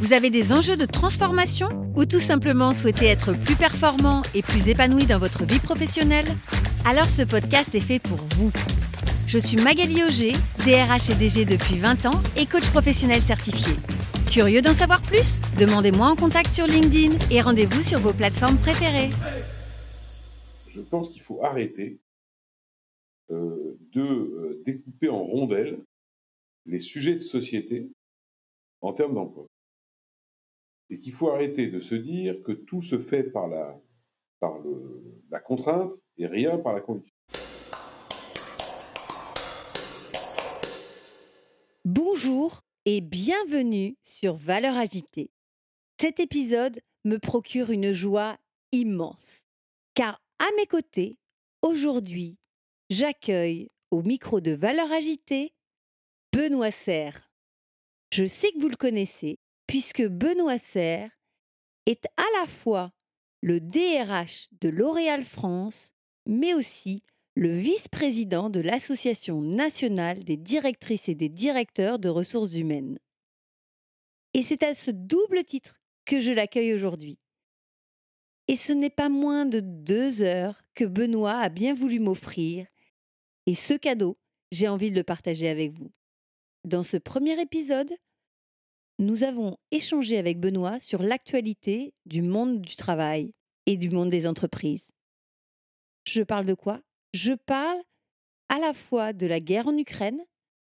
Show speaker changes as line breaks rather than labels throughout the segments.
vous avez des enjeux de transformation ou tout simplement souhaitez être plus performant et plus épanoui dans votre vie professionnelle? Alors ce podcast est fait pour vous. Je suis Magali Auger, DRH et DG depuis 20 ans et coach professionnel certifié. Curieux d'en savoir plus? Demandez-moi en contact sur LinkedIn et rendez-vous sur vos plateformes préférées.
Je pense qu'il faut arrêter euh, de euh, découper en rondelles les sujets de société en termes d'emploi et qu'il faut arrêter de se dire que tout se fait par la, par le, la contrainte et rien par la conviction.
Bonjour et bienvenue sur Valeurs agitée. Cet épisode me procure une joie immense, car à mes côtés, aujourd'hui, j'accueille au micro de Valeurs agitée Benoît Serre. Je sais que vous le connaissez, puisque Benoît Serre est à la fois le DRH de L'Oréal France, mais aussi le vice-président de l'Association nationale des directrices et des directeurs de ressources humaines. Et c'est à ce double titre que je l'accueille aujourd'hui. Et ce n'est pas moins de deux heures que Benoît a bien voulu m'offrir, et ce cadeau, j'ai envie de le partager avec vous. Dans ce premier épisode, nous avons échangé avec Benoît sur l'actualité du monde du travail et du monde des entreprises. Je parle de quoi? Je parle à la fois de la guerre en Ukraine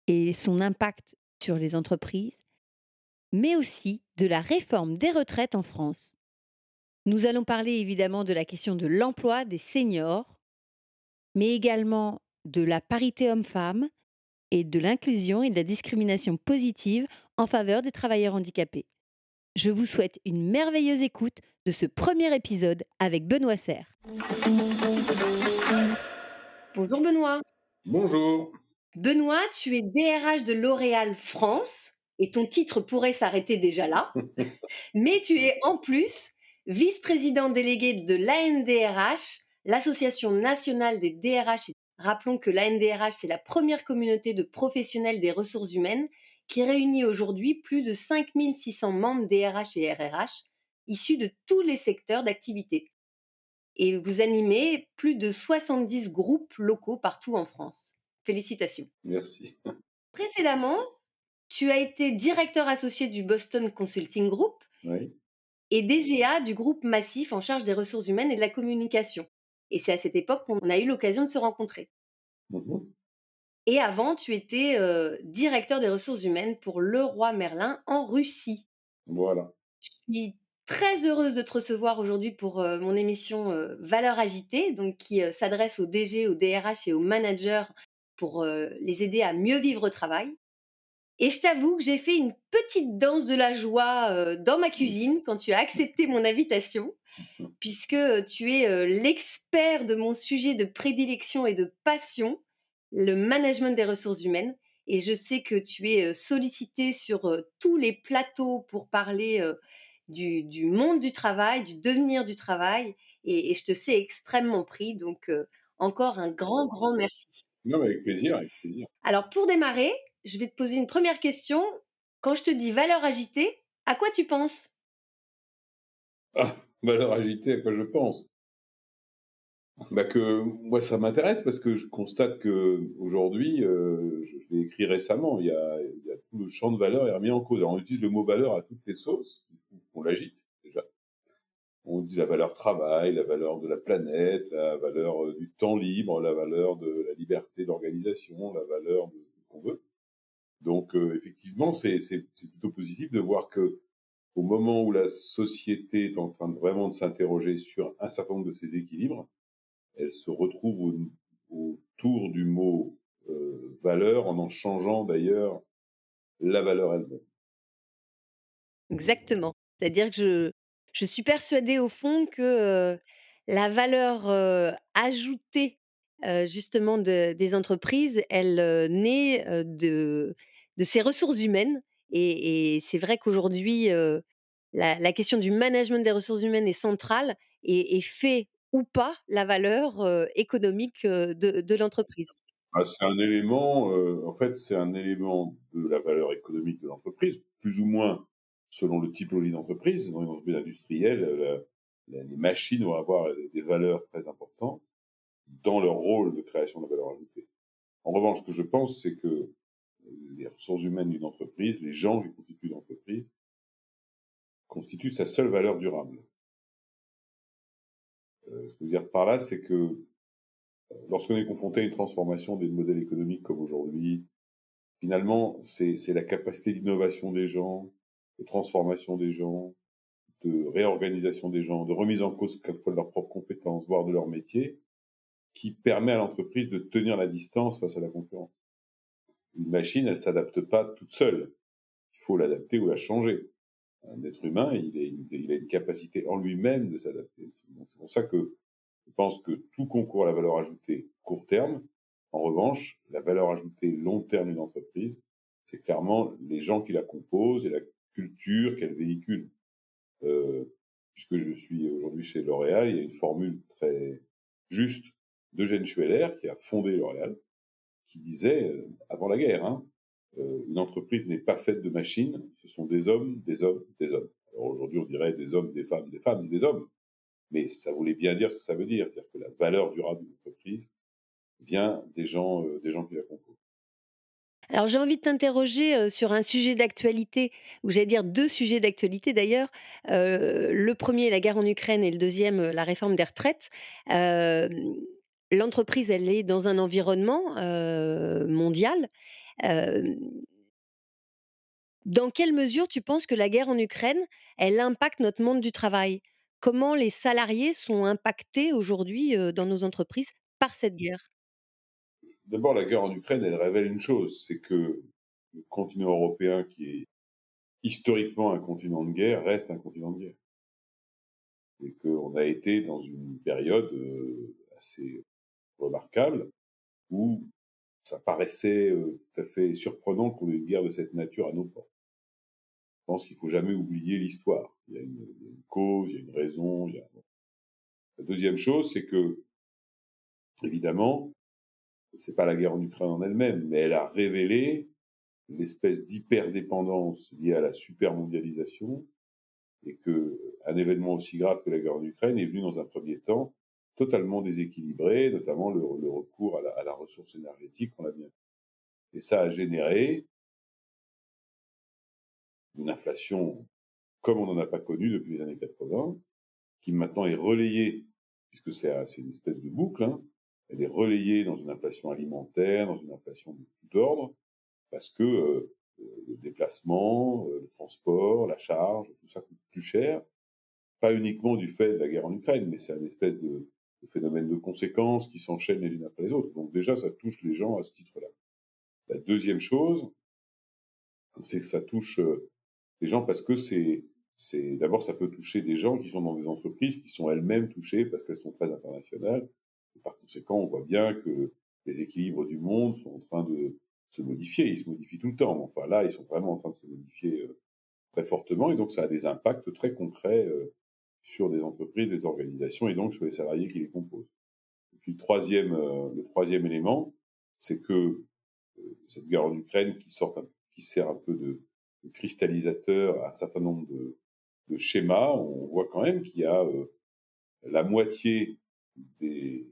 et son impact sur les entreprises, mais aussi de la réforme des retraites en France. Nous allons parler évidemment de la question de l'emploi des seniors, mais également de la parité homme-femme et de l'inclusion et de la discrimination positive en faveur des travailleurs handicapés. Je vous souhaite une merveilleuse écoute de ce premier épisode avec Benoît Serre. Bonjour Benoît.
Bonjour.
Benoît, tu es DRH de L'Oréal France et ton titre pourrait s'arrêter déjà là, mais tu es en plus vice-président délégué de l'ANDRH, l'Association nationale des DRH. Rappelons que l'ANDRH, c'est la première communauté de professionnels des ressources humaines qui réunit aujourd'hui plus de 5600 membres DRH et RRH issus de tous les secteurs d'activité. Et vous animez plus de 70 groupes locaux partout en France. Félicitations.
Merci.
Précédemment, tu as été directeur associé du Boston Consulting Group
Oui.
et DGA du groupe Massif en charge des ressources humaines et de la communication. Et c'est à cette époque qu'on a eu l'occasion de se rencontrer.
Mhm.
Et avant, tu étais euh, directeur des ressources humaines pour Leroy Merlin en Russie.
Voilà.
Je suis très heureuse de te recevoir aujourd'hui pour euh, mon émission euh, Valeurs agitées, donc qui s'adresse aux DG, aux DRH et aux managers pour les aider à mieux vivre au travail. Et je t'avoue que j'ai fait une petite danse de la joie dans ma cuisine quand tu as accepté mon invitation, puisque tu es euh, l'expert de mon sujet de prédilection et de passion, le management des ressources humaines. Et je sais que tu es euh, sollicité sur euh, tous les plateaux pour parler du, du monde du travail, du devenir du travail. Et, et je te sais extrêmement pris. Donc, encore un grand, grand merci.
Non, mais avec plaisir, avec plaisir.
Alors, pour démarrer, je vais te poser une première question. Quand je te dis valeur agitée, à quoi tu penses?
Ah, valeur agitée, à quoi je pense bah que moi ça m'intéresse parce que je constate que aujourd'hui, euh, je, l'ai écrit récemment, il y, a, tout le champ de valeur est remis en cause. On utilise le mot valeur à toutes les sauces, on l'agite déjà. On dit la valeur travail, la valeur de la planète, la valeur euh, du temps libre, la valeur de la liberté d'organisation, la valeur de ce qu'on veut. Donc euh, effectivement, c'est plutôt positif de voir que au moment où la société est en train de vraiment de s'interroger sur un certain nombre de ses équilibres, elle se retrouve au- autour du mot euh, valeur en en changeant d'ailleurs la valeur elle-même.
Exactement. C'est-à-dire que je, je suis persuadée au fond que euh, la valeur, heu, ajoutée, justement de des entreprises, elle, naît, de de ces ressources humaines et c'est vrai qu'aujourd'hui, la la question du management des ressources humaines est centrale et fait ou pas la valeur, économique, de l'entreprise.
Bah, c'est un élément, en fait, c'est un élément de la valeur économique de l'entreprise, plus ou moins selon le typologie d'entreprise. Dans une entreprise industrielle, la la les machines vont avoir, des valeurs très importantes dans leur rôle de création de valeur ajoutée. En revanche, ce que je pense, c'est que, les ressources humaines d'une entreprise, les gens qui constituent l'entreprise constituent sa seule valeur durable. Heu, ce que je veux dire par là, c'est que, heu, lorsqu'on est confronté à une transformation des modèles économiques comme aujourd'hui, finalement, c'est la capacité d'innovation des gens, de transformation des gens, de réorganisation des gens, de remise en cause quelquefois de leurs propres compétences, voire de leur métier, qui permet à l'entreprise de tenir la distance face à la concurrence. Une machine, elle s'adapte pas toute seule. Il faut l'adapter ou la changer. Un être humain, il, est, il a une capacité en lui-même de s'adapter. C'est pour ça que je pense que tout concourt à la valeur ajoutée court terme. En revanche, la valeur ajoutée long terme d'une entreprise, c'est clairement les gens qui la composent et la culture qu'elle véhicule. Euh, puisque je suis aujourd'hui chez L'Oréal, il y a une formule très juste d'Eugène Schueller, qui a fondé L'Oréal, qui disait, euh, avant la guerre, hein, euh, une entreprise n'est pas faite de machines, ce sont des hommes, des hommes, des hommes. Alors aujourd'hui, on dirait des hommes, des femmes, des femmes, des hommes. Mais ça voulait bien dire ce que ça veut dire, c'est-à-dire que la valeur durable d'une entreprise vient des gens, euh, des gens qui la composent.
Alors j'ai envie de t'interroger, sur un sujet d'actualité, ou j'allais dire 2 sujets d'actualité d'ailleurs. Le premier, la guerre en Ukraine et le deuxième, la réforme des retraites. L'entreprise, elle est dans un environnement, mondial. Dans quelle mesure tu penses que la guerre en Ukraine, elle impacte notre monde du travail? Comment les salariés sont impactés aujourd'hui, dans nos entreprises par cette guerre?
D'abord, la guerre en Ukraine, elle révèle une chose, c'est que le continent européen, qui est historiquement un continent de guerre, reste un continent de guerre. Et qu'on a été dans une période assez remarquable où ça paraissait euh, tout à fait surprenant qu'on ait une guerre de cette nature à nos portes. Je pense qu'il faut jamais oublier l'histoire. Il, y a une, cause, il y a une raison. Il y a... La deuxième chose, c'est que, évidemment, c'est pas la guerre en Ukraine en elle-même, mais elle a révélé l'espèce d'hyperdépendance liée à la supermondialisation et que un événement aussi grave que la guerre en Ukraine est venu dans un premier temps totalement déséquilibré, notamment le, le recours à la, à la, ressource énergétique, on l'a bien Et ça a généré une inflation comme on n'en a pas connu depuis les années 80, qui maintenant est relayée, puisque c'est une espèce de boucle, hein, elle est relayée dans une inflation alimentaire, dans une inflation de tout ordre, parce que euh, le déplacement, euh, le transport, la charge, tout ça coûte plus cher, pas uniquement du fait de la guerre en Ukraine, mais c'est un espèce de, de phénomène de conséquences qui s'enchaînent les unes après les autres. Donc déjà, ça touche les gens à ce titre-là. La deuxième chose, c'est que ça touche euh, les gens parce que c'est c'est d'abord ça peut toucher des gens qui sont dans des entreprises qui sont elles-mêmes touchées parce qu'elles sont très internationales et par conséquent on voit bien que les équilibres du monde sont en train de se modifier ils se modifient tout le temps enfin là ils sont vraiment en train de se modifier euh, très fortement et donc ça a des impacts très concrets euh, sur des entreprises des organisations et donc sur les salariés qui les composent. Et puis le troisième euh, le troisième élément c'est que cette guerre en Ukraine qui sort un, qui sert un peu de cristallisateur à un certain nombre de, de schémas, on voit quand même qu'il y a euh, la moitié des,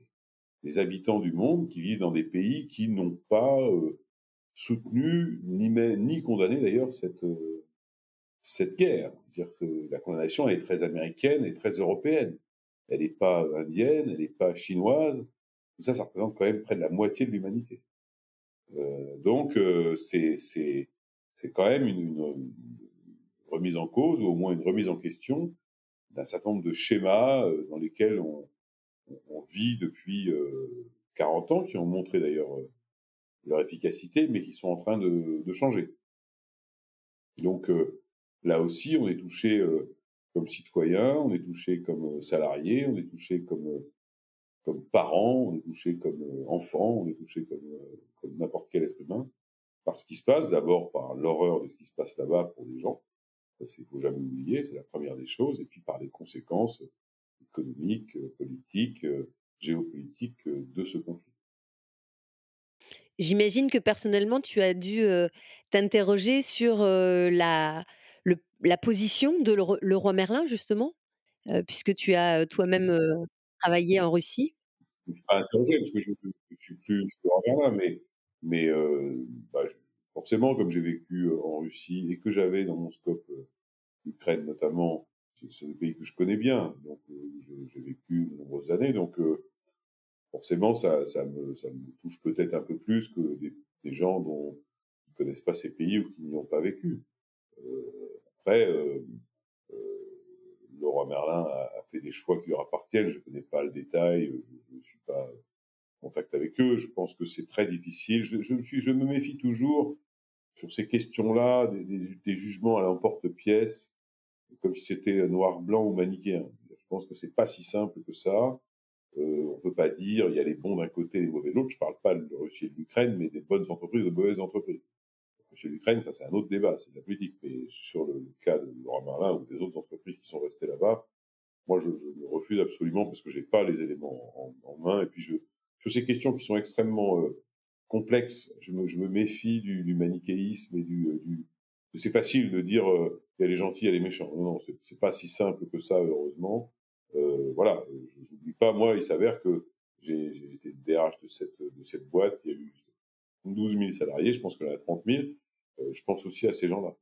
des, habitants du monde qui vivent dans des pays qui n'ont pas euh, soutenu ni, ni condamné d'ailleurs cette, euh, cette guerre. -dire que la condamnation est très américaine et très européenne. Elle n'est pas indienne, elle n'est pas chinoise. Tout ça, ça représente quand même près de la moitié de l'humanité. Euh, donc, euh, c'est c'est quand même une, une, remise en cause ou au moins une remise en question d'un certain nombre de schémas euh, dans lesquels on, on vit depuis euh, 40 ans, qui ont montré d'ailleurs euh, leur efficacité, mais qui sont en train de, de changer. Donc euh, là aussi, on est touché comme citoyen, on est touché comme salarié, on est touché comme comme parent, on est touché comme enfant, on est touché comme, comme n'importe quel être humain par ce qui se passe, d'abord par l'horreur de ce qui se passe là-bas pour les gens, ça, il faut jamais oublier, c'est la première des choses, et puis par les conséquences économiques, politiques, géopolitiques de ce conflit.
J'imagine que personnellement, tu as dû, t'interroger sur, la le la position de le le roi Merlin justement, heu, puisque tu as, toi-même, heu, travaillé en Russie?
Je me suis pas interrogé parce que je je suis plus le roi Merlin, mais mais bah, forcément comme j'ai vécu, en Russie et que j'avais dans mon scope, l'Ukraine notamment, c'est des pays que je connais bien, donc j'ai vécu de nombreuses années, donc forcément ça ça me ça me touche peut-être un peu plus que des des gens dont qui connaissent pas ces pays ou qui n'y ont pas vécu. Après, heu, le roi Merlin a a fait des choix qui leur appartiennent. Je connais pas le détail, je ne suis pas en contact avec eux. Je pense que c'est très difficile. Je me suis je me méfie toujours sur ces questions-là, des jugements à l'emporte-pièce, comme si c'était noir-blanc ou manichéen. Je pense que c'est pas si simple que ça. Euh, on peut pas dire il y a les bons d'un côté et les mauvais de l'autre. Je parle pas de Russie et de l'Ukraine, mais des bonnes entreprises de mauvaises entreprises. Et l'Ukraine, ça c'est un autre débat, c'est de la politique. Mais sur le, cas de Laurent Merlin ou des autres entreprises qui sont restées là-bas, moi je, je, me refuse absolument parce que j'ai pas les éléments en, en, main. Et puis je, sur ces questions qui sont extrêmement euh, complexes, je me, je me, méfie du, du manichéisme et du, euh, du c'est facile de dire euh, il y a les gentils, il y a les méchants. Non, non, c'est pas si simple que ça, heureusement. Euh, voilà, je n'oublie pas, moi, il s'avère que j'ai été DRH de cette, de cette boîte, il y a eu 12 000 salariés, je pense en a 30 000. Euh, je pense aussi à ces gens-là.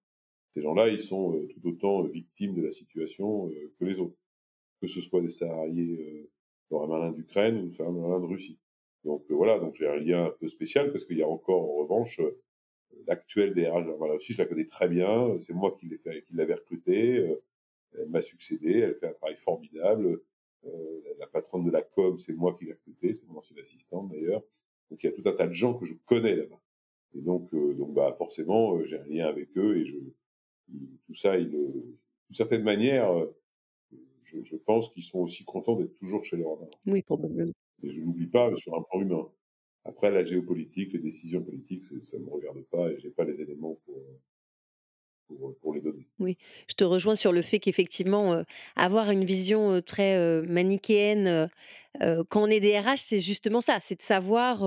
Ces gens-là, ils sont euh, tout autant victimes de la situation que les autres, que ce soit des salariés euh, d'Ukraine ou Merlin de Russie. Donc voilà, donc j'ai un lien un peu spécial parce qu'il y a encore en revanche l'actuel DRH voilà aussi, je la connais très bien, c'est moi qui l'avais recruté, elle m'a succédé, elle fait un travail formidable. Euh, la patronne de la com, c'est moi qui l'ai recrutée, c'est mon ancienne assistante d'ailleurs. Donc il y a tout un tas de gens que je connais là-bas. Et donc, euh, donc bah forcément, euh, j'ai un lien avec eux et je, tout ça, il, d'une certaine manière, je, je pense qu'ils sont aussi contents d'être toujours chez leur mère.
Oui, probablement.
Et je n'oublie pas sur un plan humain. Après, la géopolitique, les décisions politiques, ça ne me regarde pas et j'ai pas les éléments pour, pour, les donner.
Oui, je te rejoins sur le fait qu'effectivement, euh, avoir une vision euh, très euh, manichéenne euh, quand on est DRH, c'est justement ça, c'est de savoir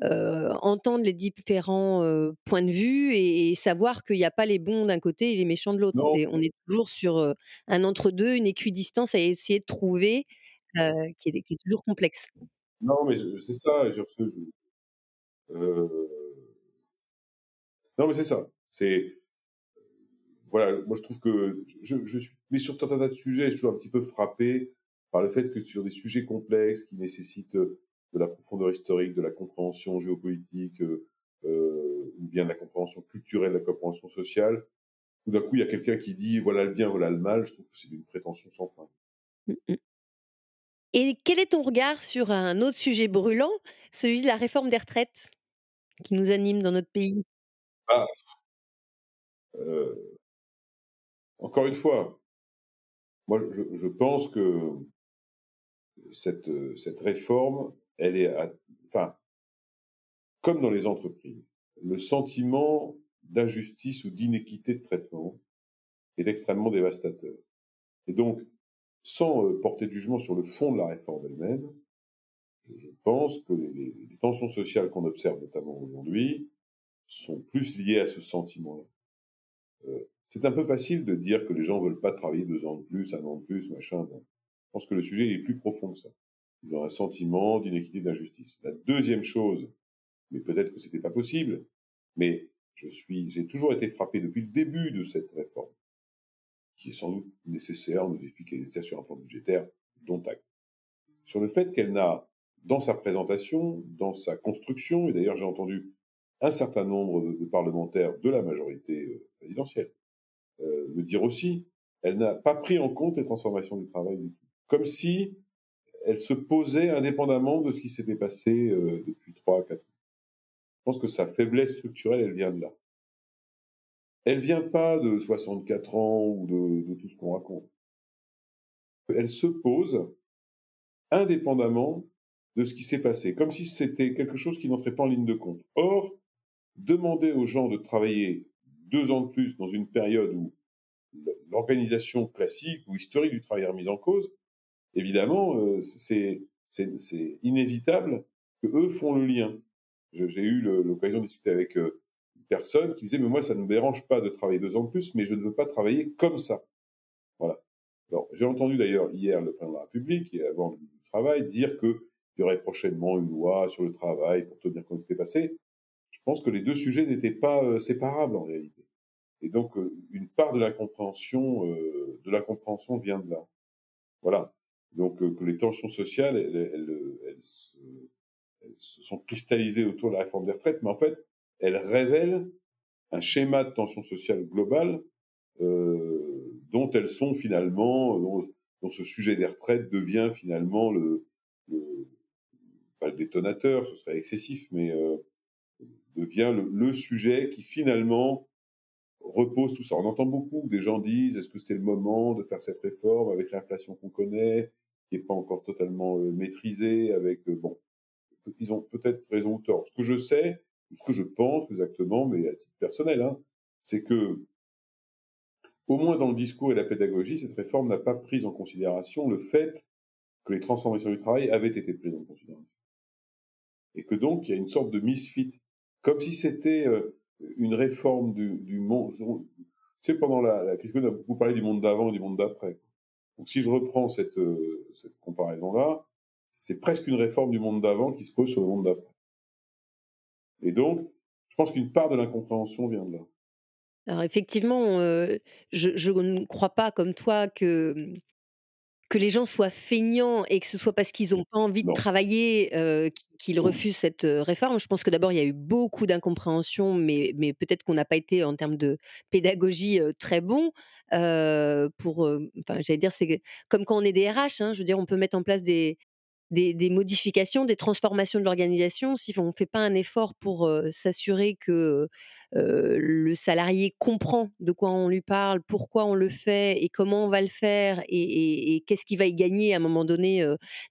entendre les différents points de vue et, et savoir qu'il n'y a pas les bons d'un côté et les méchants de l'autre. On est toujours sur un entre-deux, une équidistance à essayer de trouver qui est, qui, est, toujours complexe.
Non, mais c'est ça, je, je, non, mais c'est ça. C'est voilà, moi je trouve que je, je suis, mais sur un tas de sujets, je suis un petit peu frappé par le fait que sur des sujets complexes qui nécessitent de la profondeur historique, de la compréhension géopolitique, euh, euh ou bien de la compréhension culturelle, de la compréhension sociale, tout d'un coup il y a quelqu'un qui dit voilà le bien, voilà le mal. Je trouve que c'est une prétention sans fin.
Mmh Et quel est ton regard sur un autre sujet brûlant, celui de la réforme des retraites, qui nous anime dans notre pays?
Ah. Euh, encore une fois, moi, je, je pense que cette, cette réforme, elle est, enfin, comme dans les entreprises, le sentiment d'injustice ou d'inéquité de traitement est extrêmement dévastateur. Et donc, sans euh, porter de jugement sur le fond de la réforme elle-même, je pense que les, les tensions sociales qu'on observe notamment aujourd'hui sont plus liées à ce sentiment-là. Euh, c'est un peu facile de dire que les gens veulent pas travailler deux ans de plus, un an de plus, machin. Je pense que le sujet est plus profond que ça. Ont un sentiment d'inéquité, d'injustice. La deuxième chose, mais peut-être que c'était pas possible, mais je suis, j'ai toujours été frappé depuis le début de cette réforme, qui est sans doute nécessaire, nous expliquer nécessaire sur un plan budgétaire, dont acte. Sur le fait qu'elle n'a, dans sa présentation, dans sa construction, et d'ailleurs j'ai entendu un certain nombre de parlementaires de la majorité euh, présidentielle euh, le dire aussi, elle n'a pas pris en compte les transformations du travail du tout. Comme si elle se posait indépendamment de ce qui s'était passé euh, depuis 3 4 ans. Je pense que sa faiblesse structurelle, elle vient de là. Elle vient pas de 64 ans ou de, de tout ce qu'on raconte. elle se pose indépendamment de ce qui s'est passé, comme si c'était quelque chose qui n'entrait pas en ligne de compte. Or, demander aux gens de travailler deux ans de plus dans une période où l'organisation classique ou historique du travail est remise en cause, évidemment, euh, c'est inévitable que eux font le lien. J'ai eu l'occasion de discuter avec euh, une personne qui disait, mais moi, ça ne me dérange pas de travailler deux ans de plus, mais je ne veux pas travailler comme ça. Voilà. Alors, j'ai entendu d'ailleurs hier le président de la République, et avant le ministre du Travail, dire qu'il y aurait prochainement une loi sur le travail pour tenir compte de ce qui s'était passé. Je pense que les deux sujets n'étaient pas euh, séparables en réalité. Et donc, euh, une part de l'incompréhension, euh, vient de là. Voilà. Donc, euh, que les tensions sociales, elles, elles, elles, se, elles, se, sont cristallisées autour de la réforme des retraites, mais en fait, elles révèlent un schéma de tension sociale globale euh, dont elles sont finalement, dont, dont, ce sujet des retraites devient finalement le, le pas le détonateur, ce serait excessif, mais euh, devient le, le, sujet qui finalement repose tout ça. On entend beaucoup des gens disent est-ce que c'est le moment de faire cette réforme avec l'inflation qu'on connaît, qui n'est pas encore totalement euh, maîtrisée, avec euh, bon, ils ont peut-être raison ou tort. Ce que je sais, ce que je pense exactement, mais à titre personnel, hein, c'est que au moins dans le discours et la pédagogie, cette réforme n'a pas pris en considération le fait que les transformations du travail avaient été prises en considération. Et que donc, il y a une sorte de misfit, comme si c'était euh, une réforme du, du monde. Tu sais, pendant la, la crise, on a beaucoup parlé du monde d'avant et du monde d'après. Donc, si je reprends cette, euh, cette comparaison-là, c'est presque une réforme du monde d'avant qui se pose sur le monde d'après. Et donc, je pense qu'une part de l'incompréhension vient de là.
Alors effectivement, euh, je, je, ne crois pas comme toi que que les gens soient feignants et que ce soit parce qu'ils n'ont pas envie
Non.
de travailler euh, qu'ils refusent cette réforme. Je pense que d'abord, il y a eu beaucoup d'incompréhension, mais, mais peut-être qu'on n'a pas été en termes de pédagogie euh, très bon. Euh, pour, euh, enfin, j'allais dire, c'est comme quand on est des RH, hein, je veux dire, on peut mettre en place des, des, des modifications, des transformations de l'organisation, si on ne fait pas un effort pour euh, s'assurer que le salarié comprend de quoi on lui parle, pourquoi on le fait et comment on va le faire et, et- et qu'est-ce qu'il va y gagner à un moment donné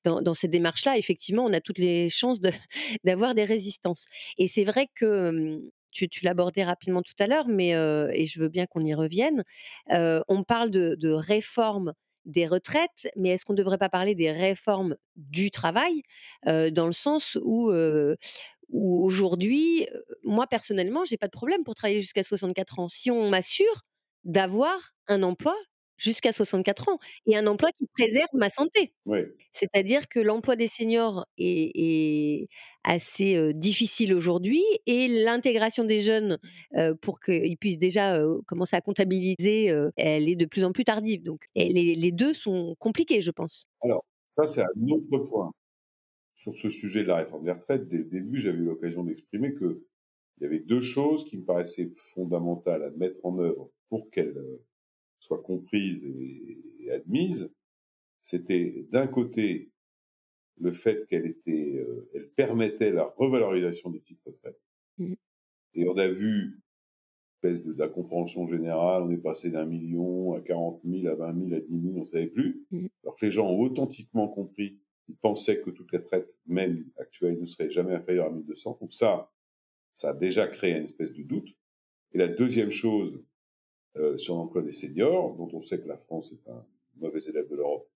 dans, dans cette démarche-là, effectivement, on a toutes les chances de- d'avoir des résistances. Et c'est vrai que tu, l'abordais rapidement tout à l'heure, mais et je veux bien qu'on y revienne. on parle de, de réforme des retraites, mais est-ce qu'on ne devrait pas parler des réformes du travail, dans le sens où, où aujourd'hui, moi personnellement, j'ai pas de problème pour travailler jusqu'à 64 ans. Si on m'assure d'avoir un emploi jusqu'à 64 ans et un emploi qui préserve ma santé.
Oui.
C'est-à-dire que l'emploi des seniors est est assez, difficile aujourd'hui et l'intégration des jeunes, pour qu'ils puissent déjà, commencer à comptabiliser, elle est de plus en plus tardive donc les les 2 sont compliqués, je pense.
Alors, ça, c'est un autre point. Sur ce sujet de la réforme des retraites, dès le début, j'avais eu l'occasion d'exprimer qu'il y avait deux choses qui me paraissaient fondamentales à mettre en œuvre pour qu'elles soient comprises et, et admises. C'était d'un côté le fait qu'elle était, euh, elle permettait la revalorisation des petites retraites.
Mmh.
Et on a vu espèce de, d'incompréhension générale, on est passé d'un million à 40 000, à 20 000, à 10 000, on savait plus.
Mmh.
Alors que les gens ont authentiquement compris qu'ils pensaient que toutes les retraites, même actuelles, ne seraient jamais inférieures à 1200. Donc ça, ça a déjà créé une espèce de doute. Et la deuxième chose, euh, sur l'emploi des seniors, dont on sait que la France est un mauvais élève de l'Europe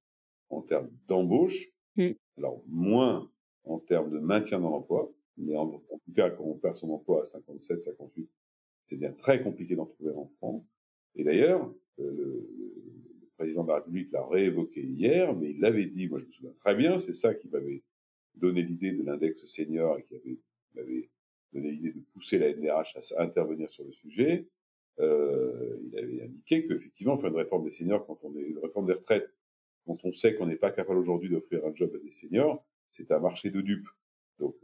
en termes d'embauche,
Mmh.
alors moins en termes de maintien dans l'emploi, mais en, en tout cas quand on perd son emploi à 57, 58, c'est bien très compliqué d'en trouver en France. Et d'ailleurs, euh, le président de la République l'a réévoqué hier, mais il l'avait dit, moi je me souviens très bien, c'est ça qui m'avait donné l'idée de l'index senior et qui avait, m'avait donné l'idée de pousser la NDRH à, à intervenir sur le sujet. Euh, il avait indiqué qu'effectivement, faire une réforme des seniors, quand on est une réforme des retraites, quand on sait qu'on n'est pas capable aujourd'hui d'offrir un job à des seniors, c'est un marché de dupes. Donc,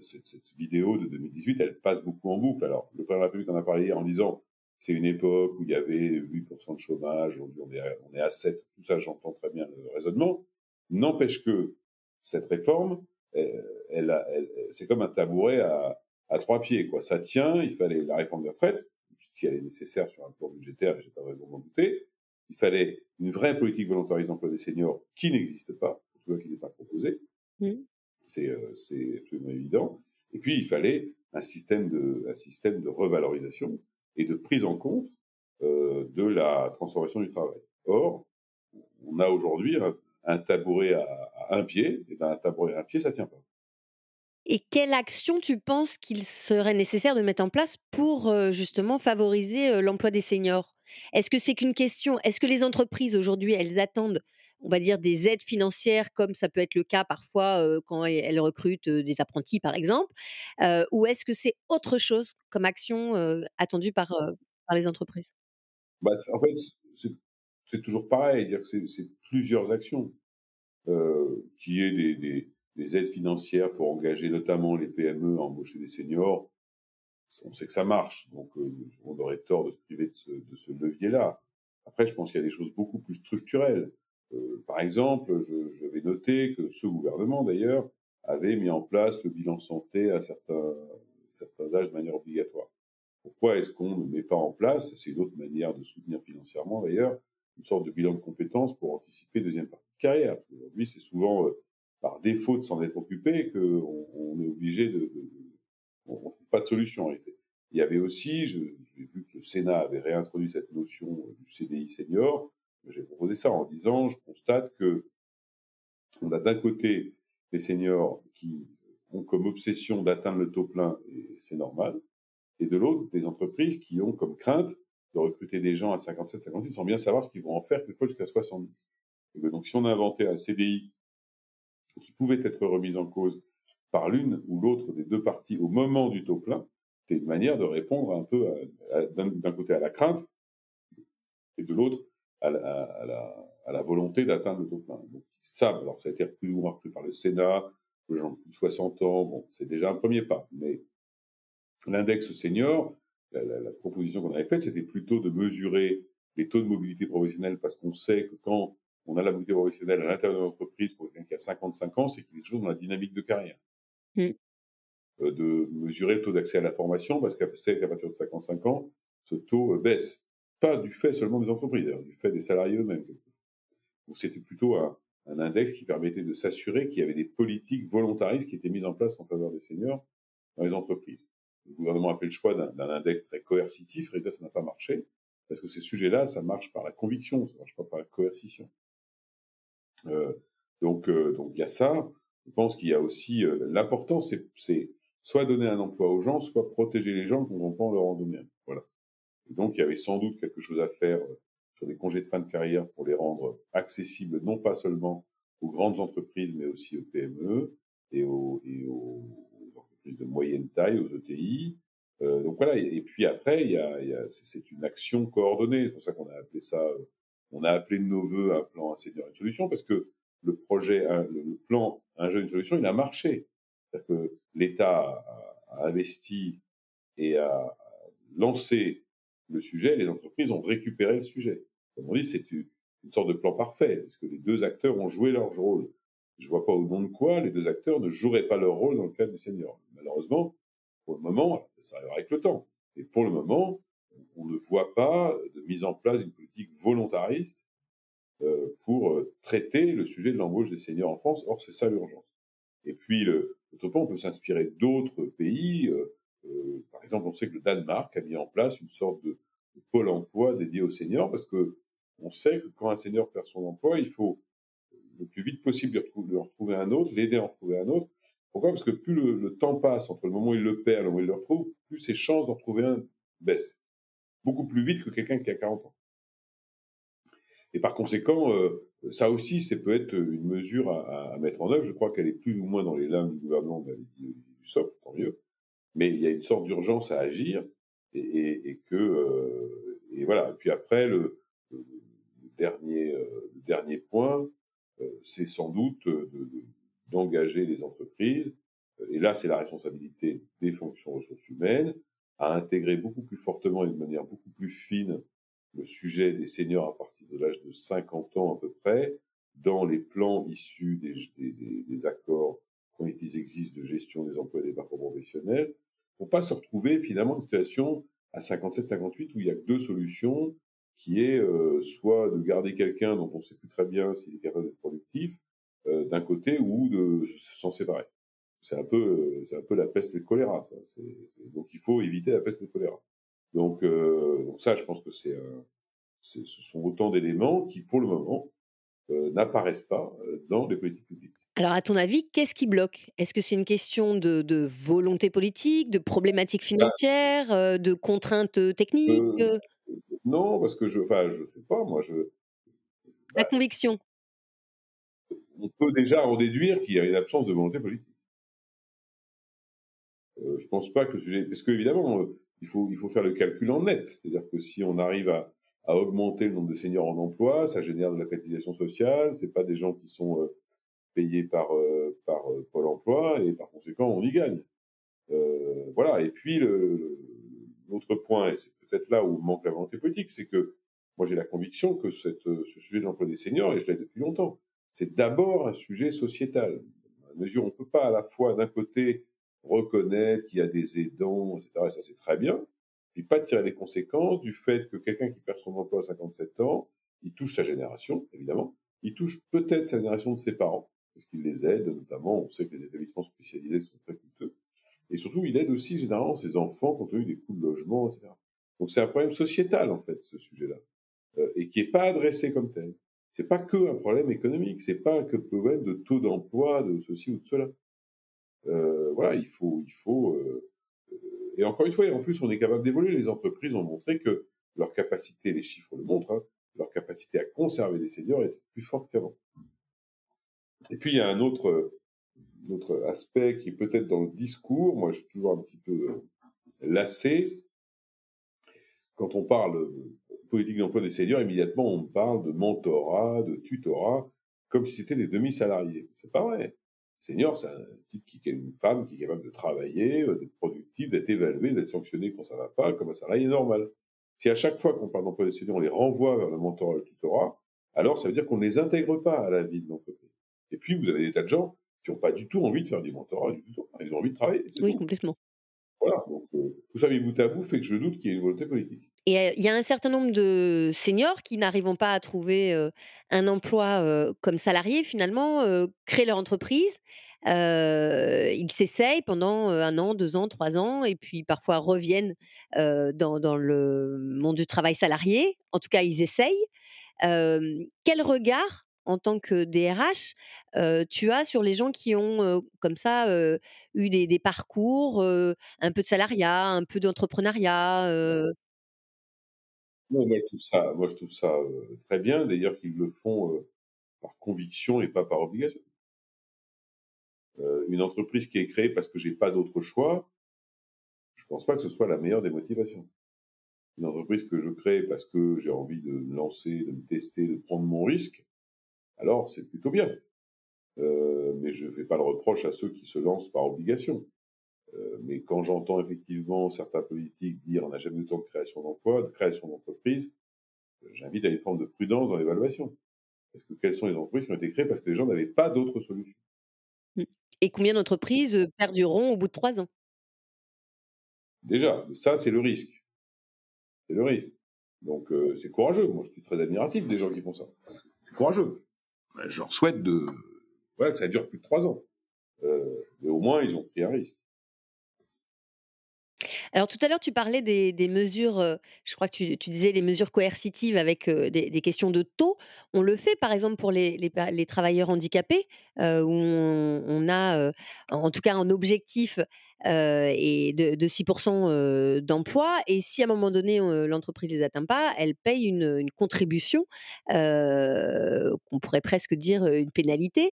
cette, vidéo de 2018, elle passe beaucoup en boucle. Alors, le président de la République en a parlé en disant c'est une époque où il y avait 8% de chômage, aujourd'hui on est, on est à 7, tout ça, j'entends très bien le raisonnement. N'empêche que cette réforme, elle, elle, elle, c'est comme un tabouret à, à trois pieds, quoi. Ça tient, il fallait la réforme des retraites, si elle est nécessaire sur un plan budgétaire, et j'ai pas raison d'en douter, il fallait une vraie politique volontariste d'emploi des seniors qui n'existe pas, en tout cas qui n'est pas proposée.
Mmh.
C'est absolument évident. Et puis, il fallait un système de, un système de revalorisation et de prise en compte de la transformation du travail. Or, on a aujourd'hui un, tabouret à, un pied, et ben un tabouret à un pied, ça tient pas.
Et quelle action tu penses qu'il serait nécessaire de mettre en place pour justement favoriser l'emploi des seniors? Est-ce que c'est qu'une question Est-ce que les entreprises aujourd'hui, elles attendent, on va dire, des aides financières, comme ça peut être le cas parfois quand elles recrutent des apprentis, par exemple Ou est-ce que c'est autre chose comme action attendue par, les entreprises?
Bah, En fait, c'est toujours pareil, c'est plusieurs actions. Qui est des, des, aides financières pour engager notamment les PME à embaucher des seniors, on sait que ça marche, donc euh, on aurait tort de se priver de ce, levier-là. Après, je pense qu'il y a des choses beaucoup plus structurelles. Euh, par exemple, je, je, vais noter que ce gouvernement, d'ailleurs, avait mis en place le bilan santé à certains, certains âges de manière obligatoire. Pourquoi est-ce qu'on ne met pas en place, c'est une autre manière de soutenir financièrement d'ailleurs, une sorte de bilan de compétences pour anticiper deuxième partie de carrière? Aujourd'hui, c'est souvent euh, par défaut de s'en être occupé qu'on on est obligé de, de, on ne trouve pas de solution en réalité. Il y avait aussi, j'ai vu que le Sénat avait réintroduit cette notion euh, du CDI senior. J'ai proposé ça en disant, je constate que on a d'un côté des seniors qui ont comme obsession d'atteindre le taux plein, et c'est normal, et de l'autre, des entreprises qui ont comme crainte de recruter des gens à 57, 56 sans bien savoir ce qu'ils vont en faire quelquefois jusqu'à 70. Et donc, si on a inventé un CDI qui pouvait être remis en cause par l'une ou l'autre des deux parties au moment du taux plein, c'est une manière de répondre un peu d'un côté à la crainte et de l'autre à, la, volonté d'atteindre le taux plein. Donc, ça, alors ça a été plus ou moins repris par le Sénat, les gens de plus de 60 ans, bon, c'est déjà un premier pas, mais l'index senior, la, proposition qu'on avait faite, c'était plutôt de mesurer les taux de mobilité professionnelle parce qu'on sait que quand on a la mobilité professionnelle à l'intérieur de l'entreprise pour quelqu'un qui a 55 ans, c'est qu'il est toujours dans la dynamique de carrière. Mmh. Euh, de mesurer le taux d'accès à la formation parce qu'à partir de 55 ans, ce taux euh, baisse. Pas du fait seulement des entreprises, du fait des salariés eux-mêmes. Donc c'était plutôt un, un, index qui permettait de s'assurer qu'il y avait des politiques volontaristes qui étaient mises en place en faveur des seniors dans les entreprises le gouvernement a fait le choix d'un index très coercitif, et ça n'a pas marché, parce que ces sujets-là, ça marche par la conviction, ça marche pas par la coercition. Euh, donc, euh, donc il y a ça. Je pense qu'il y a aussi euh, l'important, c'est soit donner un emploi aux gens, soit protéger les gens qui ne pas leur en donner. Voilà. Et donc il y avait sans doute quelque chose à faire sur les congés de fin de carrière pour les rendre accessibles, non pas seulement aux grandes entreprises, mais aussi aux PME et aux, et aux de moyenne taille, aux ETI. Donc voilà, et, puis après, il y a, c'est une action coordonnée. C'est pour ça qu'on a appelé ça, on a appelé de nos voeux un plan un senior une solution, parce que le projet, le, plan un jeune une solution, il a marché. C'est-à-dire que l'État a, investi et a lancé le sujet, les entreprises ont récupéré le sujet. Comme on dit, c'est une, sorte de plan parfait, parce que les deux acteurs ont joué leur rôle je vois pas au nom de quoi les deux acteurs ne joueraient pas leur rôle dans le cadre du senior. Malheureusement, pour le moment, ça arrivera avec le temps. Et pour le moment, on ne voit pas de mise en place d'une politique volontariste euh, pour euh, traiter le sujet de l'embauche des seniors en France. Or, c'est ça l'urgence. Et puis, le, point, on peut s'inspirer d'autres pays. Euh, par exemple, on sait que le Danemark a mis en place une sorte de, pôle emploi dédié aux seniors parce que on sait que quand un senior perd son emploi, il faut le plus vite possible de, retrouver, retrouver un autre, l'aider à en retrouver un autre. Pourquoi? Parce que plus le, temps passe entre le moment où il le perd et le moment où il le retrouve, plus ses chances d'en retrouver un baissent. Beaucoup plus vite que quelqu'un qui a 40 ans. Et par conséquent, euh, ça aussi, c'est peut être une mesure à, mettre en œuvre. Je crois qu'elle est plus ou moins dans les limbes du gouvernement, du SOP, tant mieux. Mais il y a une sorte d'urgence à agir et, que euh, et voilà. Et puis après, le, dernier, euh, dernier point, c'est sans doute d'engager les entreprises, et là c'est la responsabilité des fonctions ressources humaines, à intégrer beaucoup plus fortement et de manière beaucoup plus fine le sujet des seniors à partir de l'âge de 50 ans à peu près, dans les plans issus des, des, des accords quand ils existent de gestion des emplois et des parcours professionnels, pour pas se retrouver finalement une situation à 57-58 où il y a deux solutions qui est euh, soit de garder quelqu'un dont on sait plus très bien s'il est capable d'être productif, euh, d'un côté, ou de s'en séparer. C'est un peu, euh, c'est un peu la peste et le choléra. Ça. donc il faut éviter la peste et le choléra. Donc, donc ça, je pense que c'est, ce sont autant d'éléments qui, pour le moment, n'apparaissent pas dans les politiques publiques.
Alors, à ton avis, qu'est-ce qui bloque? Est-ce que c'est une question de, volonté politique, de problématiques bah financières, de contraintes techniques
Non, parce que je, enfin, je sais pas. Moi, je.
La bah conviction.
On peut déjà en déduire qu'il y a une absence de volonté politique. Euh, je pense pas que le sujet, parce qu'évidemment, il faut il faut faire le calcul en net, c'est-à-dire que si on arrive à, augmenter le nombre de seniors en emploi, ça génère de la cotisation sociale. C'est pas des gens qui sont par, euh, par euh, Pôle emploi et par conséquent, on y gagne. Euh, voilà. Et puis, l'autre point, et c'est peut-être là où manque la volonté politique, c'est que moi, j'ai la conviction que ce sujet de l'emploi des seniors, et je l'ai depuis longtemps, c'est d'abord un sujet sociétal. À mesure, on peut pas à la fois, d'un côté, reconnaître qu'il y a des aidants, etc., et ça c'est très bien, puis pas tirer les conséquences du fait que quelqu'un qui perd son emploi à 57 ans, il touche sa génération, évidemment, il touche peut-être sa génération de ses parents, parce qu'il les aide, notamment, on sait que les établissements spécialisés sont très coûteux. Et surtout, il aide aussi généralement ses enfants compte tenu des coûts de logement, etc. Donc c'est un problème sociétal, en fait, ce sujet-là, euh, et qui n'est pas adressé comme tel. C'est pas que un problème économique, c'est pas que problème de taux d'emploi, de ceci ou de cela. Euh, voilà, il faut, il faut. Euh, et encore une fois, et en plus, on est capable d'évoluer. Les entreprises ont montré que leur capacité, les chiffres le montrent, hein, leur capacité à conserver les seniors est plus forte qu'avant. Et puis, il y a un autre, autre aspect qui est peut-être dans le discours. Moi, je suis toujours un petit peu euh, lassé. Quand on parle politique d'emploi des seniors, immédiatement, on parle de mentorat, de tutorat, comme si c'était des demi-salariés. C'est pas vrai. Senior, c'est un type qui est une femme qui est capable de travailler, euh, d'être productive, d'être évalué, d'être sanctionné quand ça va pas, comme un salarié normal. Si à chaque fois qu'on parle d'emploi des seniors, on les renvoie vers le mentorat et le tutorat, alors ça veut dire qu'on ne les intègre pas à la vie de l'entreprise. Et puis, vous avez des tas de gens qui n'ont pas du tout envie de faire du mentorat, du tout. Ils ont envie de travailler.
Oui, complètement.
Euh, tout ça mis bout à bout fait que je doute qu'il y ait une volonté politique.
Et il y a un certain nombre de seniors qui n'arrivent pas à trouver un emploi comme salariés, finalement, créent leur entreprise. ils s'essayent pendant un an, deux ans, trois ans, et puis parfois reviennent dans, dans, le monde du travail salarié. En tout cas, ils essayent. quel regard en tant que DRH, tu as sur les gens qui ont comme ça eu des, parcours, un peu de salariat, un peu d'entrepreneuriat
moi, je trouve ça, moi, je trouve ça très bien, d'ailleurs qu'ils le font par conviction et pas par obligation. une entreprise qui est créée parce que j'ai pas d'autre choix, je pense pas que ce soit la meilleure des motivations. Une entreprise que je crée parce que j'ai envie de me lancer, de me tester, de prendre mon risque, alors c'est plutôt bien. Euh, mais je ne fais pas le reproche à ceux qui se lancent par obligation. Euh, mais quand j'entends effectivement certains politiques dire on n'a jamais eu autant de création d'emplois, de création d'entreprises, euh, j'invite à une forme de prudence dans l'évaluation. Parce que quelles sont les entreprises qui ont été créées parce que les gens n'avaient pas d'autre solution
mmh. Et combien d'entreprises perdureront au bout de trois ans?
Déjà, ça c'est le risque. C'est le risque. Donc c'est courageux. Moi je suis très admiratif des gens qui font ça. C'est courageux. Ben, je leur souhaite de, que ça dure plus de trois ans. Euh, mais au moins, ils ont pris un risque.
Alors tout à l'heure, tu parlais des, mesures, euh, je crois que tu, disais les mesures coercitives avec euh, des, questions de taux. On le fait par exemple pour les, travailleurs handicapés, où on, a en tout cas un objectif et de, 6% d'emploi. Et si à un moment donné, l'entreprise ne les atteint pas, elle paye une, une contribution, qu'on pourrait presque dire une pénalité.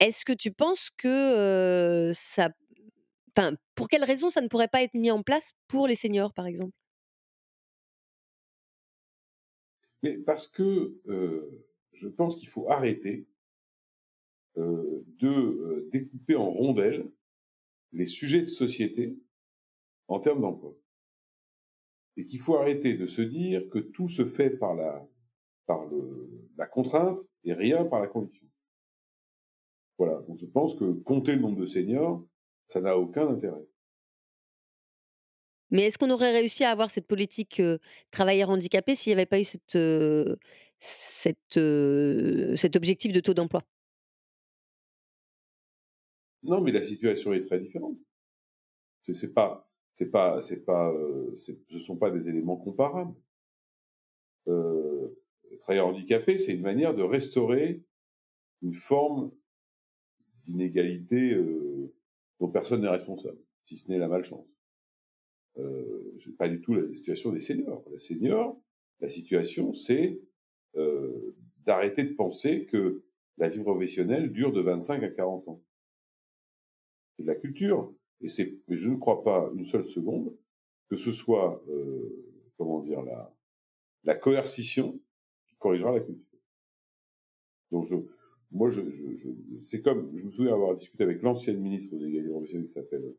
Est-ce que tu penses que ça Enfin, pour quelles raisons ça ne pourrait pas être mis en place pour les seniors, par exemple?
Mais parce que je pense qu'il faut arrêter de découper en rondelles les sujets de société en termes d'emploi. Et qu'il faut arrêter de se dire que tout se fait par la, par la contrainte et rien par la conviction. Voilà, donc je pense que compter le nombre de seniors, ça n'a aucun intérêt.
Mais est-ce qu'on aurait réussi à avoir cette politique, heu, travailleurs handicapés s'il y avait pas eu cette, cette, cet objectif de taux d'emploi?
Non, mais la situation est très différente. C'est pas c'est pas c'est pas, ce sont pas des éléments comparables. Travailleurs handicapés, c'est une manière de restaurer une forme d'inégalité, dont personne n'est responsable, si ce n'est la malchance. Heu, c'est pas du tout la situation des seniors. Les seniors, la situation, c'est, heu, d'arrêter de penser que la vie professionnelle dure de 25 à 40 ans. C'est de la culture et c'est mais je ne crois pas une seule seconde que ce soit, heu, comment dire? La la coercition qui corrigera la culture. Donc je moi je je je c'est comme je me souviens avoir discuté avec l'ancienne ministre de l'égalité professionnelle qui s'appelle,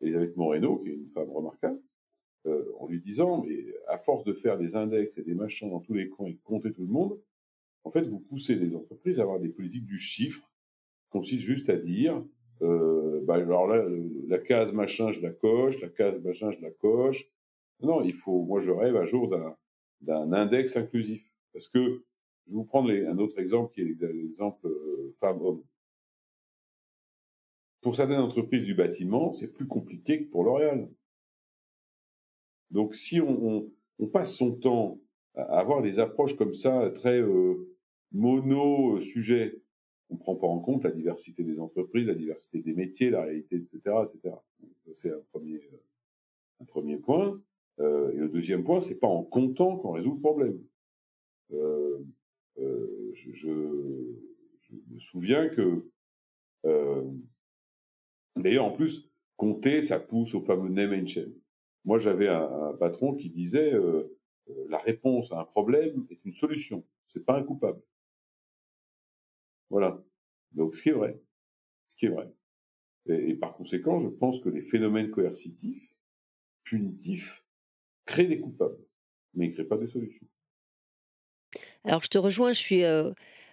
Elisabeth Moreno, qui est une femme remarquable, heu, en lui disant: «Mais à force de faire des index et des machins dans tous les coins et de compter tout le monde, en fait, vous poussez les entreprises à avoir des politiques du chiffre, qui consistent juste à dire, heu, bah, alors là, heu, la case machin, je la coche, la case machin, je la coche». Non, il faut moi je rêve un jour d'un d'un index inclusif. Parce que je vais vous prendre un autre exemple qui est l'ex l'exemple, heu, femmes-hommes. Pour certaines entreprises du bâtiment, c'est plus compliqué que pour L'Oréal. Donc si on passe son temps à avoir des approches comme ça, très, heu, mono, heu, sujet, on prend pas en compte la diversité des entreprises, la diversité des métiers, la réalité et cetera et cetera. Donc ça c'est un 1er, heu, un 1er point, et le 2e point, c'est pas en comptant qu'on résout le problème. Heu, je me souviens que, hem, d'ailleurs en plus, compter, ça pousse au fameux name and shame. Moi j'avais un patron qui disait, heu: «La réponse à un problème est une solution, c'est pas un coupable». Voilà, donc ce qui est vrai, ce qui est vrai et et par conséquent, je pense que les phénomènes coercitifs, punitifs, créent des coupables, mais ils créent pas des solutions.
Alors je te rejoins, je suis,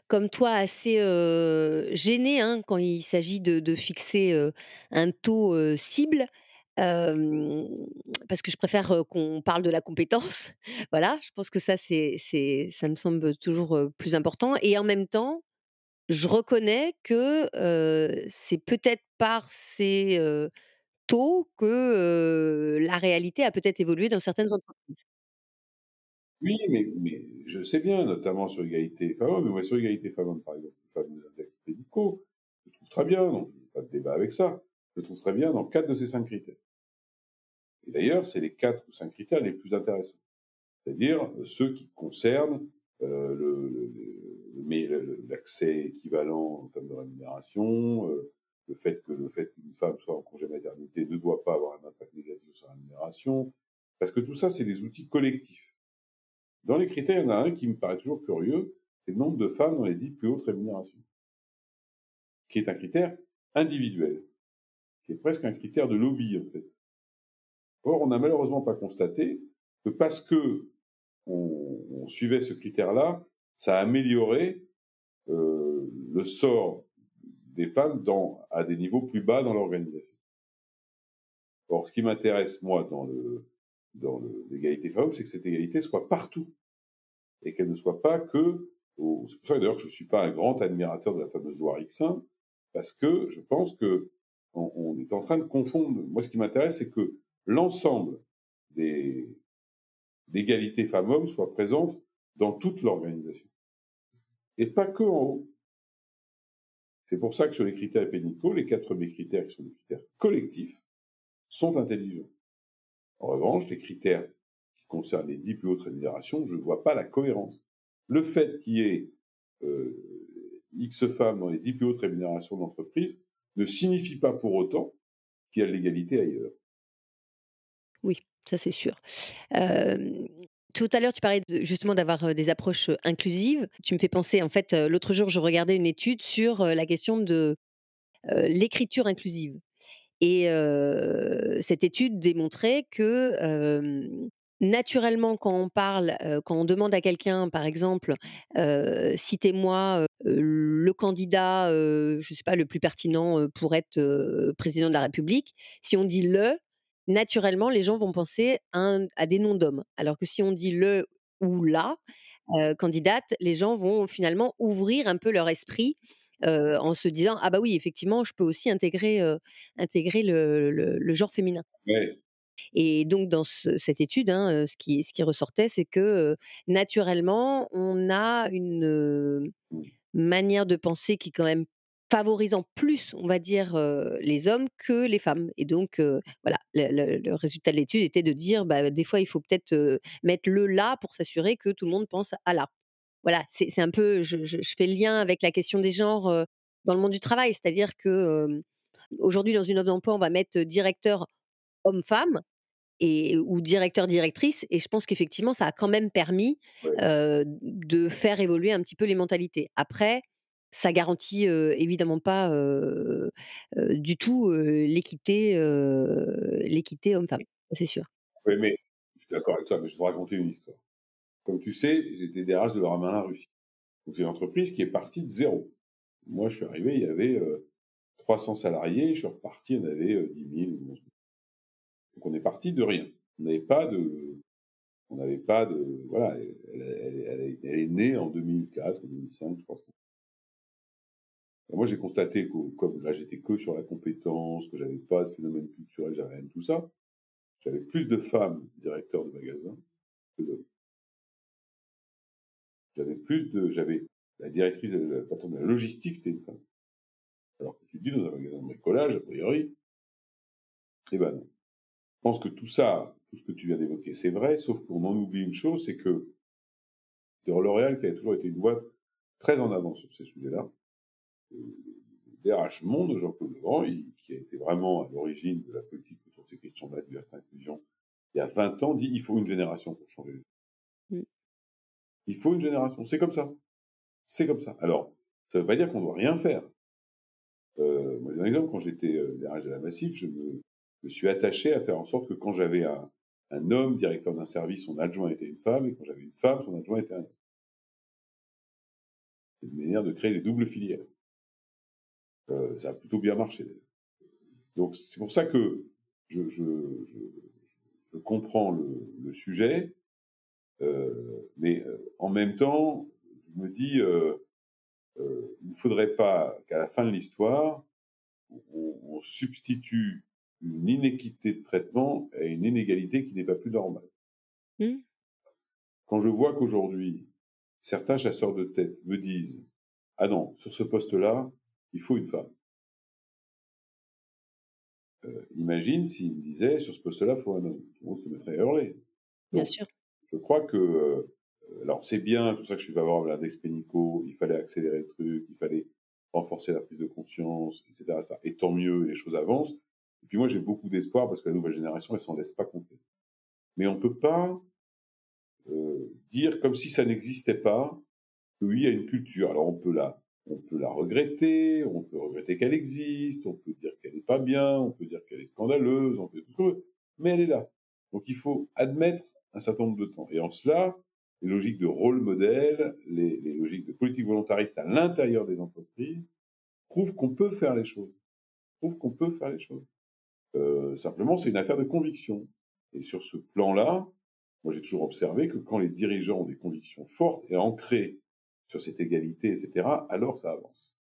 comme toi assez, heu, gênée, hein, quand il s'agit de fixer, un taux, cible. Parce que je préfère, qu'on parle de la compétence. Voilà, je pense que ça c'est ça me semble toujours, plus important et en même temps, je reconnais que, c'est peut-être par ces, taux que, la réalité a peut-être évolué dans certaines entreprises.
Oui, mais mais je sais bien, notamment sur l'égalité femmes-hommes, mais sur l'égalité femmes-hommes, par exemple, les fameux index médicaux, je trouve très bien, donc j'ai pas de débat avec ça. Je trouve très bien dans 4 de ces 5 critères et d'ailleurs, c'est les 4 ou 5 critères les plus intéressants. C'est-à-dire, ceux qui concernent, heu, le l'accès équivalent en termes de rémunération, heu, le fait que le fait qu'une femme soit en congé maternité ne doit pas avoir un impact négatif sur sa rémunération. Parce que tout ça, c'est des outils collectifs. Dans les critères, il y en a un qui me paraît toujours curieux, c'est le nombre de femmes dans les 10 plus hautes rémunérations. Qui est un critère individuel, qui est presque un critère de lobby, en fait. Or, on n'a malheureusement pas constaté que parce qu'on on suivait ce critère-là, ça a amélioré, heu, le sort des femmes à des niveaux plus bas dans l'organisation. Or, ce qui m'intéresse moi dans le dans l'égalité femmes-hommes, c'est que cette égalité soit partout et qu'elle ne soit pas que c'est pour ça d'ailleurs que je suis pas un grand admirateur de la fameuse loi Rixain, parce que je pense qu'on on est en train de confondre moi ce qui m'intéresse, c'est que l'ensemble des d'égalité femmes-hommes soit présente dans toute l'organisation et pas qu'en haut. C'est pour ça que sur les critères pénicaux, les 4 premiers critères qui sont des critères collectifs sont intelligents. En revanche, les critères qui concernent les 10 plus hautes rémunérations, je ne vois pas la cohérence. Le fait qu'il y ait, heu, X femmes dans les 10 plus hautes rémunérations d'entreprise ne signifie pas pour autant qu'il y a de l'égalité ailleurs.
Oui, ça c'est sûr. Tout à l'heure, tu parlais justement d'avoir, heu, des approches, inclusives. Tu me fais penser en fait, heu, l'autre jour, je regardais une étude sur, la question de, l'écriture inclusive et cette étude démontrait que, naturellement quand on parle, quand on demande à quelqu'un par exemple, «Citez-moi, le candidat, je sais pas, le plus pertinent, pour être, président de la République». Si on dit «le», naturellement, les gens vont penser à à des noms d'hommes. Alors que si on dit le ou la, candidate, les gens vont finalement ouvrir un peu leur esprit, heu, en se disant: «Ah bah oui, effectivement, je peux aussi intégrer, heu, intégrer le le le genre féminin».
Ouais.
Et donc dans ce cette étude, hein, heu, ce qui ce qui ressortait, c'est que, heu, naturellement, on a une, heu,
Mmh.
manière de penser qui est quand même favorisant plus, on va dire, heu, les hommes que les femmes et donc heu, voilà, le le le résultat de l'étude était de dire, bah, des fois, il faut peut-être, heu, mettre le «la» pour s'assurer que tout le monde pense à «la». Voilà, c'est un peu je je je fais le lien avec la question des genres, dans le monde du travail. C'est-à-dire que, aujourd'hui, dans une offre d'emploi, on va mettre, directeur homme-femme et ou directeur, directrice et je pense qu'effectivement, ça a quand même permis, de faire évoluer un petit peu les mentalités. Après, ça garantit, évidemment pas, du tout, l'équité, l'équité homme-femme, c'est sûr.
Ouais, mais je suis d'accord avec toi, mais je vais te raconter une histoire. Comme tu sais, j'étais DRH de Loramarin Russie. Donc c'est une entreprise qui est partie de zéro. Moi, je suis arrivé, il y avait, heu, 300 salariés, je suis reparti, en avait, heu, 10 000 ou 11 000. Donc on est parti de rien. On n'avait pas de on n'avait pas de voilà, elle est née en 2004 ou 2005, je pense. Moi, j'ai constaté que comme là, j'étais que sur la compétence, que j'avais pas de phénomène culturel, j'avais rien de tout ça. J'avais plus de femmes directeurs de magasins que d'hommes. J'avais plus de j'avais la directrice, la patronne de la logistique, c'était une femme. Alors que tu te dis dans un magasin de bricolage, a priori, eh ben non. Je pense que tout ça, tout ce que tu viens d'évoquer, c'est vrai, sauf qu'on en oublie une chose, c'est que L'Oréal, qui a toujours été une boîte très en avance sur ces sujets-là, euh, DRH Monde, Jean-Claude Legrand, qui a été vraiment à l'origine de la politique autour de ces questions de la diversité inclusion, il y a 20 ans, dit il faut une génération pour changer les. Il faut une génération. C'est comme ça. C'est comme ça. Alors, ça ne veut pas dire qu'on doit rien faire. Euh, moi, j'ai un exemple. Quand j'étais euh, la Massif, je me, suis attaché à faire en sorte que quand j'avais un, homme directeur d'un service, son adjoint était une femme, et quand j'avais une femme, son adjoint était un homme. C'est une manière de créer des doubles filières. Euh, ça a plutôt bien marché. Donc, c'est pour ça que je, comprends le, sujet, mais euh, en même temps, je me dis, euh, euh, il ne faudrait pas qu'à la fin de l'histoire, on, on substitue une inéquité de traitement à une inégalité qui n'est pas plus normale.
Mmh.
Quand je vois qu'aujourd'hui, certains chasseurs de tête me disent Ah non, sur ce poste-là, il faut une femme. Euh, imagine s'ils me disaient Sur ce poste-là, il faut un homme. Tout le monde se mettrait à hurler.
Bien sûr.
Je crois que, euh, alors c'est bien, tout ça que je suis favorable à l'index Pénico, il fallait accélérer le truc, il fallait renforcer la prise de conscience, etc. ça. Et tant mieux, les choses avancent. Et puis moi, j'ai beaucoup d'espoir parce que la nouvelle génération, elle s'en laisse pas compter. Mais on peut pas euh, dire comme si ça n'existait pas, que oui, il y a une culture. Alors on peut la, on peut la regretter, on peut regretter qu'elle existe, on peut dire qu'elle n'est pas bien, on peut dire qu'elle est scandaleuse, on peut dire tout ce qu'on veut, mais elle est là. Donc il faut admettre un certain nombre de temps. Et en cela, les logiques de rôle modèle, les, les logiques de politique volontariste à l'intérieur des entreprises prouvent qu'on peut faire les choses. Prouvent qu'on peut faire les choses. Euh, simplement, c'est une affaire de conviction. Et sur ce plan-là, moi j'ai toujours observé que quand les dirigeants ont des convictions fortes et ancrées sur cette égalité, etc., alors ça avance.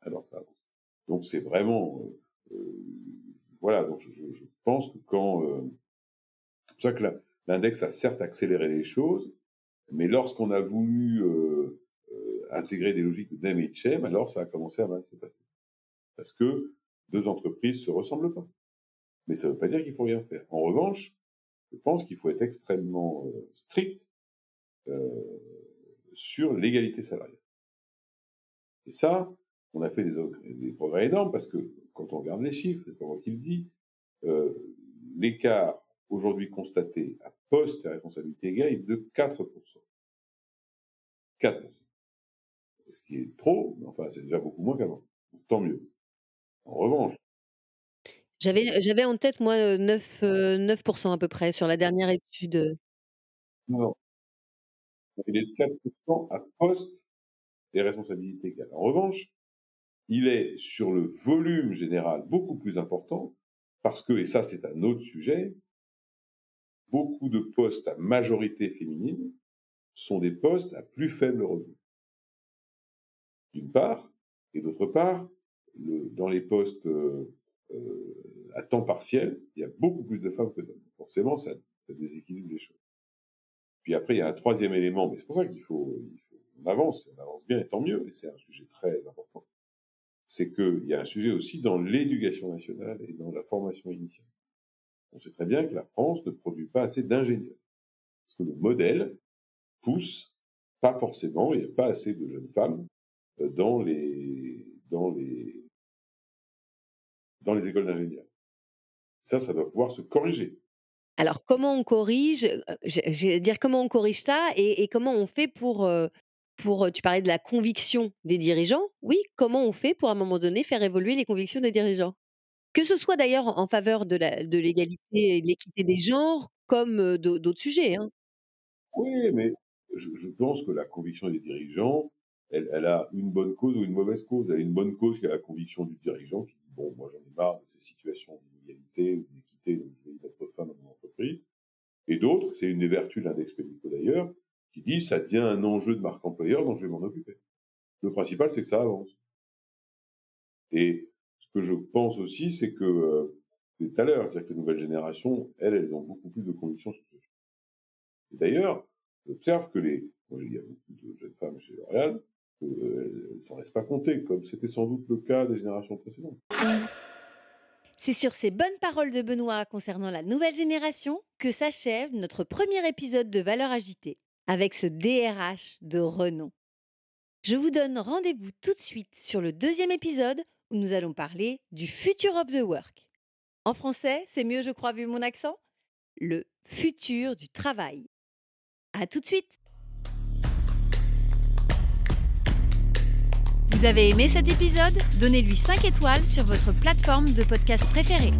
Alors ça avance. Donc c'est vraiment, euh, euh, voilà. Donc je, je, je, pense que quand, euh, c'est pour ça que l'index a certes accéléré les choses, mais lorsqu'on a voulu euh, euh, intégrer des logiques de name et alors ça a commencé à mal se passer. Parce que deux entreprises se ressemblent pas. Mais ça ne veut pas dire qu'il faut rien faire. En revanche, je pense qu'il faut être extrêmement euh, strict euh, sur l'égalité salariale. Et ça, on a fait des, des, progrès énormes parce que quand on regarde les chiffres, c'est pas moi qui le dis, euh, l'écart aujourd'hui constaté à poste et responsabilité égale est de 4%. 4%. Ce qui est trop, mais enfin c'est déjà beaucoup moins qu'avant. Tant mieux. En revanche,
j'avais, j'avais en tête, moi, 9, euh, 9% à peu près sur la dernière étude.
Non. Il est de 4% à poste et responsabilité égale. En revanche, il est sur le volume général beaucoup plus important Parce que, et ça c'est un autre sujet, beaucoup de postes à majorité féminine sont des postes à plus faible revenu. D'une part, et d'autre part, dans les postes euh, euh, à temps partiel, il y a beaucoup plus de femmes que d'hommes. Forcément, ça, ça, déséquilibre les choses. Puis après, il y a un troisième élément, mais c'est pour ça qu'il faut, il faut, on avance, on avance bien, et tant mieux, et c'est un sujet très important. C'est qu'il y a un sujet aussi dans l'éducation nationale et dans la formation initiale. On sait très bien que la France ne produit pas assez d'ingénieurs. Parce que le modèle pousse pas forcément, il n'y a pas assez de jeunes femmes euh, dans les, dans les, dans les écoles d'ingénieurs. Ça, ça doit pouvoir se corriger.
Alors, comment on corrige euh, Je dire comment on corrige ça et, et comment on fait pour, euh, pour. Tu parlais de la conviction des dirigeants. Oui, comment on fait pour à un moment donné faire évoluer les convictions des dirigeants? Que ce soit d'ailleurs en faveur de l'égalité et de l'équité des genres, comme d'autres sujets. Hein.
Oui, mais je, pense que la conviction des dirigeants, elle, a une bonne cause ou une mauvaise cause. Elle a une bonne cause qui est la conviction du dirigeant qui dit bon, moi j'en ai marre de ces situations d'inégalité ou d'inéquité, donc je vais y mettre fin dans mon entreprise. Et d'autres, c'est une des vertus de l'index Pénico d'ailleurs, qui dit ça devient un enjeu de marque employeur dont je vais m'en occuper. Le principal, c'est que ça avance. Et ce que je pense aussi, c'est que, euh, tout à l'heure, c'est-à-dire que les nouvelles générations, elles, elles ont beaucoup plus de conviction sur ce sujet. Et d'ailleurs, j'observe que les, il y a beaucoup de jeunes femmes chez L'Oréal, euh, elles ne s'en laissent pas compter, comme c'était sans doute le cas des générations précédentes.
C'est sur ces bonnes paroles de Benoît concernant la nouvelle génération que s'achève notre premier épisode de Valeurs agitées, avec ce DRH de renom. Je vous donne rendez-vous tout de suite sur le deuxième épisode nous allons parler du future of the work. En français, c'est mieux, je crois, vu mon accent? Le futur du travail. À tout de suite Vous avez aimé cet épisode? Donnez-lui 5 étoiles sur votre plateforme de podcast préférée.